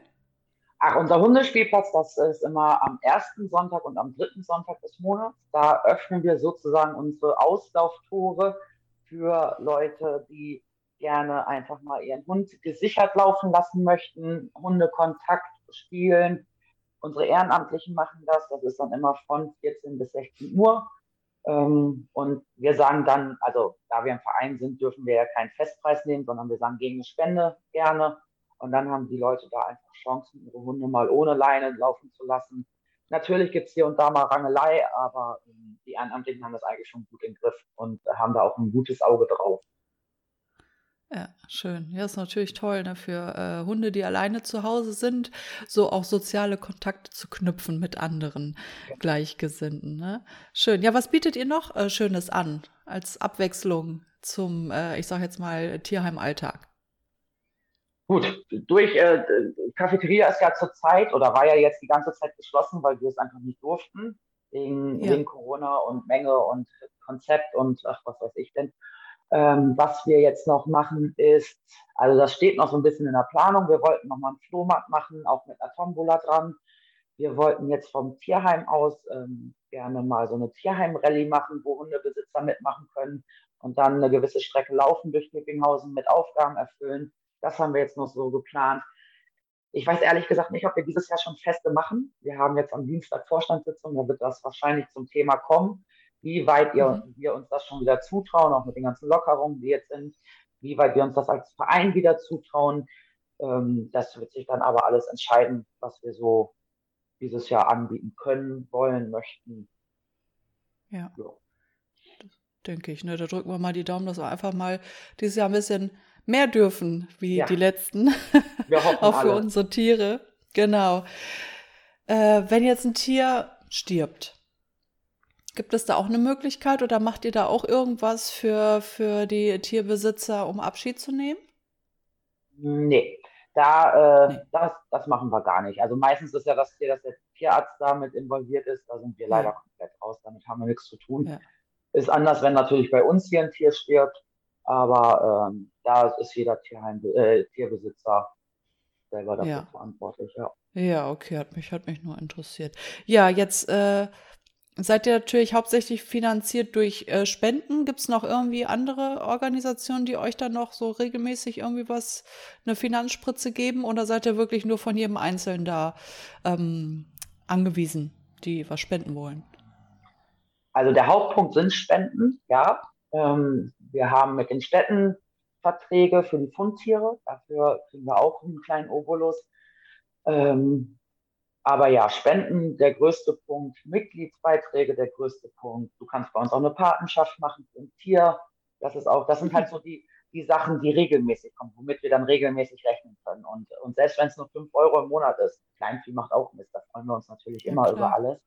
Ach, unser Hundespielplatz, das ist immer am ersten Sonntag und am dritten Sonntag des Monats. Da öffnen wir sozusagen unsere Auslauftore für Leute, die gerne einfach mal ihren Hund gesichert laufen lassen möchten, Hundekontakt spielen. Unsere Ehrenamtlichen machen das. Das ist dann immer von 14 bis 16 Uhr. Ähm, und wir sagen dann, also da wir im Verein sind, dürfen wir ja keinen Festpreis nehmen, sondern wir sagen gegen eine Spende gerne. Und dann haben die Leute da einfach Chancen, ihre Hunde mal ohne Leine laufen zu lassen. Natürlich gibt es hier und da mal Rangelei, aber ähm, die Ehrenamtlichen haben das eigentlich schon gut im Griff und haben da auch ein gutes Auge drauf. Ja, schön. Ja, ist natürlich toll, ne, für äh, Hunde, die alleine zu Hause sind, so auch soziale Kontakte zu knüpfen mit anderen ja. Gleichgesinnten. Ne? Schön. Ja, was bietet ihr noch äh, Schönes an als Abwechslung zum, äh, ich sage jetzt mal, Tierheimalltag? Gut, durch äh, Cafeteria ist ja zur Zeit oder war ja jetzt die ganze Zeit geschlossen, weil wir es einfach nicht durften, wegen, ja. wegen Corona und Menge und Konzept und ach, was weiß ich denn. Ähm, was wir jetzt noch machen ist, also das steht noch so ein bisschen in der Planung. Wir wollten noch mal einen Flohmarkt machen, auch mit einer Tombola dran. Wir wollten jetzt vom Tierheim aus ähm, gerne mal so eine Tierheim-Rallye machen, wo Hundebesitzer mitmachen können und dann eine gewisse Strecke laufen durch Kipinghausen mit Aufgaben erfüllen. Das haben wir jetzt noch so geplant. Ich weiß ehrlich gesagt nicht, ob wir dieses Jahr schon Feste machen. Wir haben jetzt am Dienstag Vorstandssitzung, da wird das wahrscheinlich zum Thema kommen. wie weit ihr, mhm. wir uns das schon wieder zutrauen, auch mit den ganzen Lockerungen, die jetzt sind, wie weit wir uns das als Verein wieder zutrauen. Ähm, das wird sich dann aber alles entscheiden, was wir so dieses Jahr anbieten können, wollen, möchten. Ja. ja. Denke ich. Ne? Da drücken wir mal die Daumen, dass wir einfach mal dieses Jahr ein bisschen mehr dürfen wie ja. die letzten. Wir hoffen <laughs> Auch für alle. unsere Tiere. Genau. Äh, wenn jetzt ein Tier stirbt, gibt es da auch eine Möglichkeit oder macht ihr da auch irgendwas für, für die Tierbesitzer, um Abschied zu nehmen? Nee, da, äh, nee. Das, das machen wir gar nicht. Also meistens ist ja das Tier, dass der Tierarzt damit involviert ist, da sind wir ja. leider komplett raus, damit haben wir nichts zu tun. Ja. Ist anders, wenn natürlich bei uns hier ein Tier stirbt, aber ähm, da ist jeder Tierheim, äh, Tierbesitzer selber dafür ja. verantwortlich, ja. Ja, okay, hat mich, hat mich nur interessiert. Ja, jetzt äh, seid ihr natürlich hauptsächlich finanziert durch äh, Spenden. Gibt es noch irgendwie andere Organisationen, die euch dann noch so regelmäßig irgendwie was, eine Finanzspritze geben? Oder seid ihr wirklich nur von jedem Einzelnen da ähm, angewiesen, die was spenden wollen? Also der Hauptpunkt sind Spenden, ja. Ähm, wir haben mit den Städten Verträge für die Fundtiere. Dafür kriegen wir auch einen kleinen Obolus. Ähm, aber ja, Spenden der größte Punkt, Mitgliedsbeiträge der größte Punkt. Du kannst bei uns auch eine Patenschaft machen für ein Tier. Das ist auch, das sind halt so die, die Sachen, die regelmäßig kommen, womit wir dann regelmäßig rechnen können. Und, und selbst wenn es nur 5 Euro im Monat ist, Kleinvieh macht auch Mist, da freuen wir uns natürlich immer ja, über alles.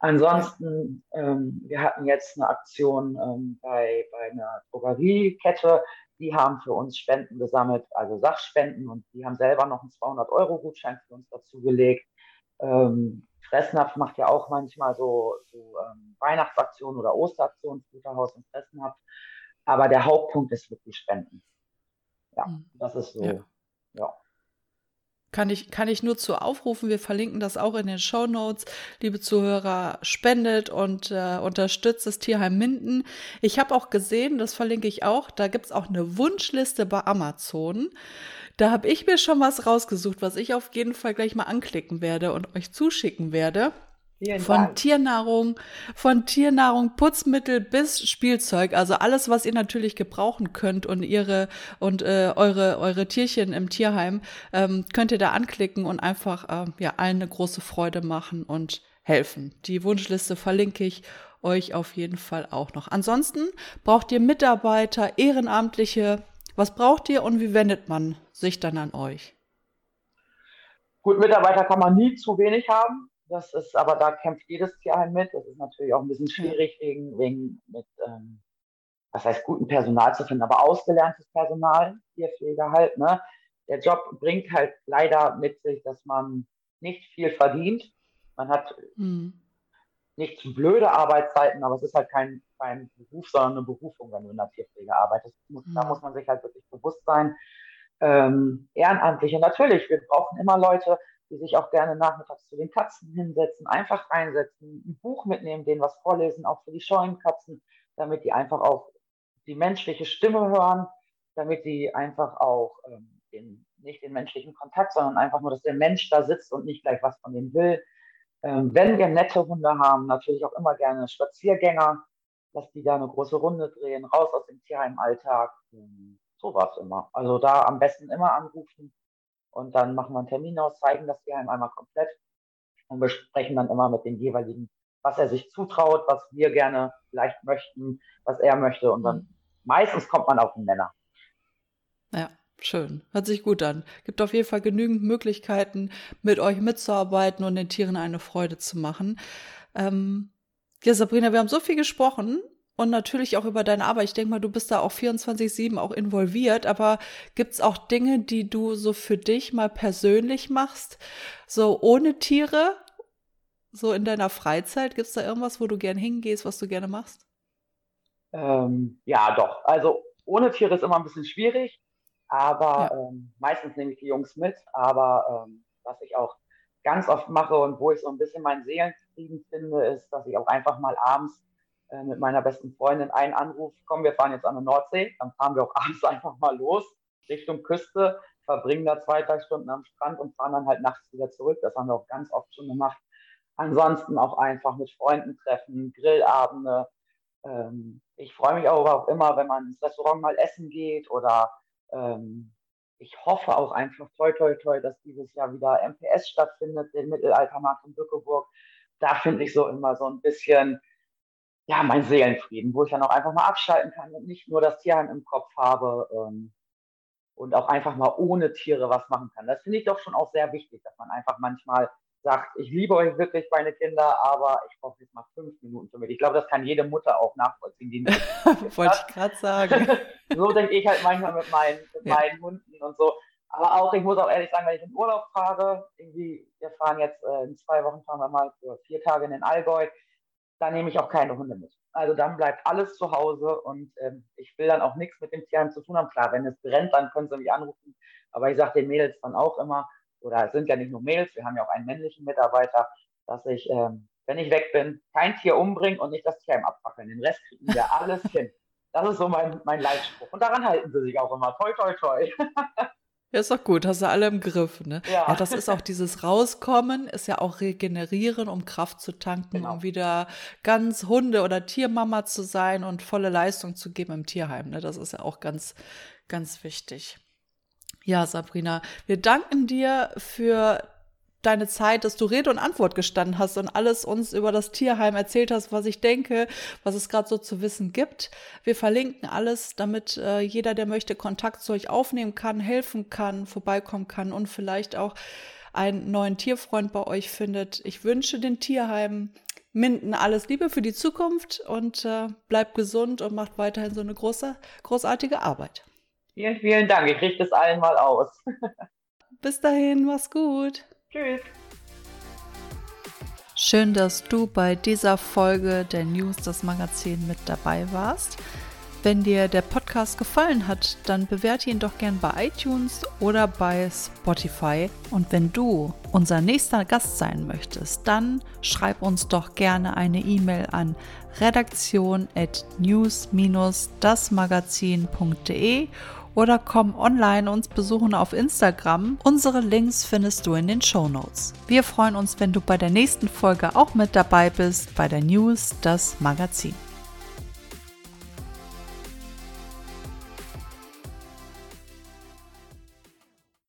Ansonsten, ähm, wir hatten jetzt eine Aktion ähm, bei, bei einer Drogeriekette, die haben für uns Spenden gesammelt, also Sachspenden, und die haben selber noch einen 200-Euro-Gutschein für uns dazugelegt. Ähm, Fressnapf macht ja auch manchmal so, so ähm, Weihnachtsaktionen oder Osteraktionen, Futterhaus und Fressnapf. Aber der Hauptpunkt ist wirklich Spenden. Ja, mhm. das ist so. Ja. ja. Kann ich, kann ich nur zu aufrufen. Wir verlinken das auch in den Show Notes. Liebe Zuhörer, spendet und äh, unterstützt das Tierheim Minden. Ich habe auch gesehen, das verlinke ich auch, da gibt es auch eine Wunschliste bei Amazon. Da habe ich mir schon was rausgesucht, was ich auf jeden Fall gleich mal anklicken werde und euch zuschicken werde. Vielen von Dank. Tiernahrung, von Tiernahrung, Putzmittel bis Spielzeug, also alles, was ihr natürlich gebrauchen könnt und ihre und äh, eure eure Tierchen im Tierheim ähm, könnt ihr da anklicken und einfach äh, ja allen eine große Freude machen und helfen. Die Wunschliste verlinke ich euch auf jeden Fall auch noch. Ansonsten braucht ihr Mitarbeiter, Ehrenamtliche. Was braucht ihr und wie wendet man sich dann an euch? Gut, Mitarbeiter kann man nie zu wenig haben. Das ist, aber da kämpft jedes Tierheim mit. Das ist natürlich auch ein bisschen schwierig wegen, wegen mit, ähm, was heißt, guten Personal zu finden, aber ausgelerntes Personal, Tierpfleger halt, ne? Der Job bringt halt leider mit sich, dass man nicht viel verdient. Man hat mhm. nicht blöde Arbeitszeiten, aber es ist halt kein, kein Beruf, sondern eine Berufung, wenn du in der Tierpflege arbeitest. Mhm. Da muss man sich halt wirklich bewusst sein. Ähm, Ehrenamtliche, natürlich, wir brauchen immer Leute, die sich auch gerne nachmittags zu den Katzen hinsetzen, einfach reinsetzen, ein Buch mitnehmen, denen was vorlesen, auch für die scheuen Katzen, damit die einfach auch die menschliche Stimme hören, damit die einfach auch ähm, den, nicht den menschlichen Kontakt, sondern einfach nur, dass der Mensch da sitzt und nicht gleich was von denen will. Ähm, wenn wir nette Hunde haben, natürlich auch immer gerne Spaziergänger, dass die da eine große Runde drehen, raus aus dem Tierheimalltag. Ähm, so war es immer. Also da am besten immer anrufen und dann machen wir einen Termin aus, zeigen das Tierheim einmal komplett und besprechen dann immer mit dem jeweiligen, was er sich zutraut, was wir gerne vielleicht möchten, was er möchte und dann meistens kommt man auf den Nenner. Ja. Schön, hört sich gut an. Gibt auf jeden Fall genügend Möglichkeiten, mit euch mitzuarbeiten und den Tieren eine Freude zu machen. Ähm, ja, Sabrina, wir haben so viel gesprochen und natürlich auch über deine Arbeit. Ich denke mal, du bist da auch 24-7 auch involviert, aber gibt es auch Dinge, die du so für dich mal persönlich machst, so ohne Tiere, so in deiner Freizeit? Gibt es da irgendwas, wo du gern hingehst, was du gerne machst? Ähm, ja, doch. Also ohne Tiere ist immer ein bisschen schwierig, aber ja. ähm, meistens nehme ich die Jungs mit. Aber ähm, was ich auch ganz oft mache und wo ich so ein bisschen meinen Seelenfrieden finde, ist, dass ich auch einfach mal abends äh, mit meiner besten Freundin einen Anruf, komm, wir fahren jetzt an der Nordsee, dann fahren wir auch <laughs> abends einfach mal los Richtung Küste, verbringen da zwei, drei Stunden am Strand und fahren dann halt nachts wieder zurück. Das haben wir auch ganz oft schon gemacht. Ansonsten auch einfach mit Freunden treffen, Grillabende, Ähm, ich freue mich aber auch immer, wenn man ins Restaurant mal essen geht oder ähm, ich hoffe auch einfach toi toi toi, dass dieses Jahr wieder MPS stattfindet, den Mittelaltermarkt in Bückeburg. Da finde ich so immer so ein bisschen, ja, mein Seelenfrieden, wo ich dann auch einfach mal abschalten kann und nicht nur das Tierheim im Kopf habe ähm, und auch einfach mal ohne Tiere was machen kann. Das finde ich doch schon auch sehr wichtig, dass man einfach manchmal sagt, ich liebe euch wirklich, meine Kinder, aber ich brauche jetzt mal fünf Minuten für mich. Ich glaube, das kann jede Mutter auch nachvollziehen. Die <laughs> Wollte ich gerade sagen. <laughs> so denke ich halt manchmal mit meinen, mit ja. meinen Hunden und so. Aber auch, ich muss auch ehrlich sagen, wenn ich in Urlaub fahre, irgendwie, wir fahren jetzt äh, in zwei Wochen, fahren wir mal für vier Tage in den Allgäu, da nehme ich auch keine Hunde mit. Also dann bleibt alles zu Hause und ähm, ich will dann auch nichts mit dem Tierheim zu tun haben. Klar, wenn es brennt, dann können sie mich anrufen. Aber ich sage den Mädels dann auch immer, oder es sind ja nicht nur Mädels, wir haben ja auch einen männlichen Mitarbeiter, dass ich, ähm, wenn ich weg bin, kein Tier umbringe und nicht das Tierheim abfackeln. Den Rest kriegen wir alles hin. Das ist so mein, mein Leitspruch. Und daran halten sie sich auch immer. Toi, toi, toi. <laughs> Ja, ist doch gut, hast du alle im Griff, ne? Ja. ja. das ist auch dieses Rauskommen, ist ja auch regenerieren, um Kraft zu tanken, genau. um wieder ganz Hunde- oder Tiermama zu sein und volle Leistung zu geben im Tierheim, ne? Das ist ja auch ganz, ganz wichtig. Ja, Sabrina, wir danken dir für deine Zeit, dass du Rede und Antwort gestanden hast und alles uns über das Tierheim erzählt hast, was ich denke, was es gerade so zu wissen gibt. Wir verlinken alles, damit äh, jeder, der möchte, Kontakt zu euch aufnehmen kann, helfen kann, vorbeikommen kann und vielleicht auch einen neuen Tierfreund bei euch findet. Ich wünsche den Tierheimen Minden alles Liebe für die Zukunft und äh, bleibt gesund und macht weiterhin so eine große, großartige Arbeit. Vielen, vielen Dank. Ich richte es allen mal aus. Bis dahin, mach's gut. Tschüss. Schön, dass du bei dieser Folge der News das Magazin mit dabei warst. Wenn dir der Podcast gefallen hat, dann bewerte ihn doch gern bei iTunes oder bei Spotify. Und wenn du unser nächster Gast sein möchtest, dann schreib uns doch gerne eine E-Mail an redaktion at news-dasmagazin.de oder komm online uns besuchen auf Instagram. Unsere Links findest du in den Show Notes. Wir freuen uns, wenn du bei der nächsten Folge auch mit dabei bist bei der News, das Magazin.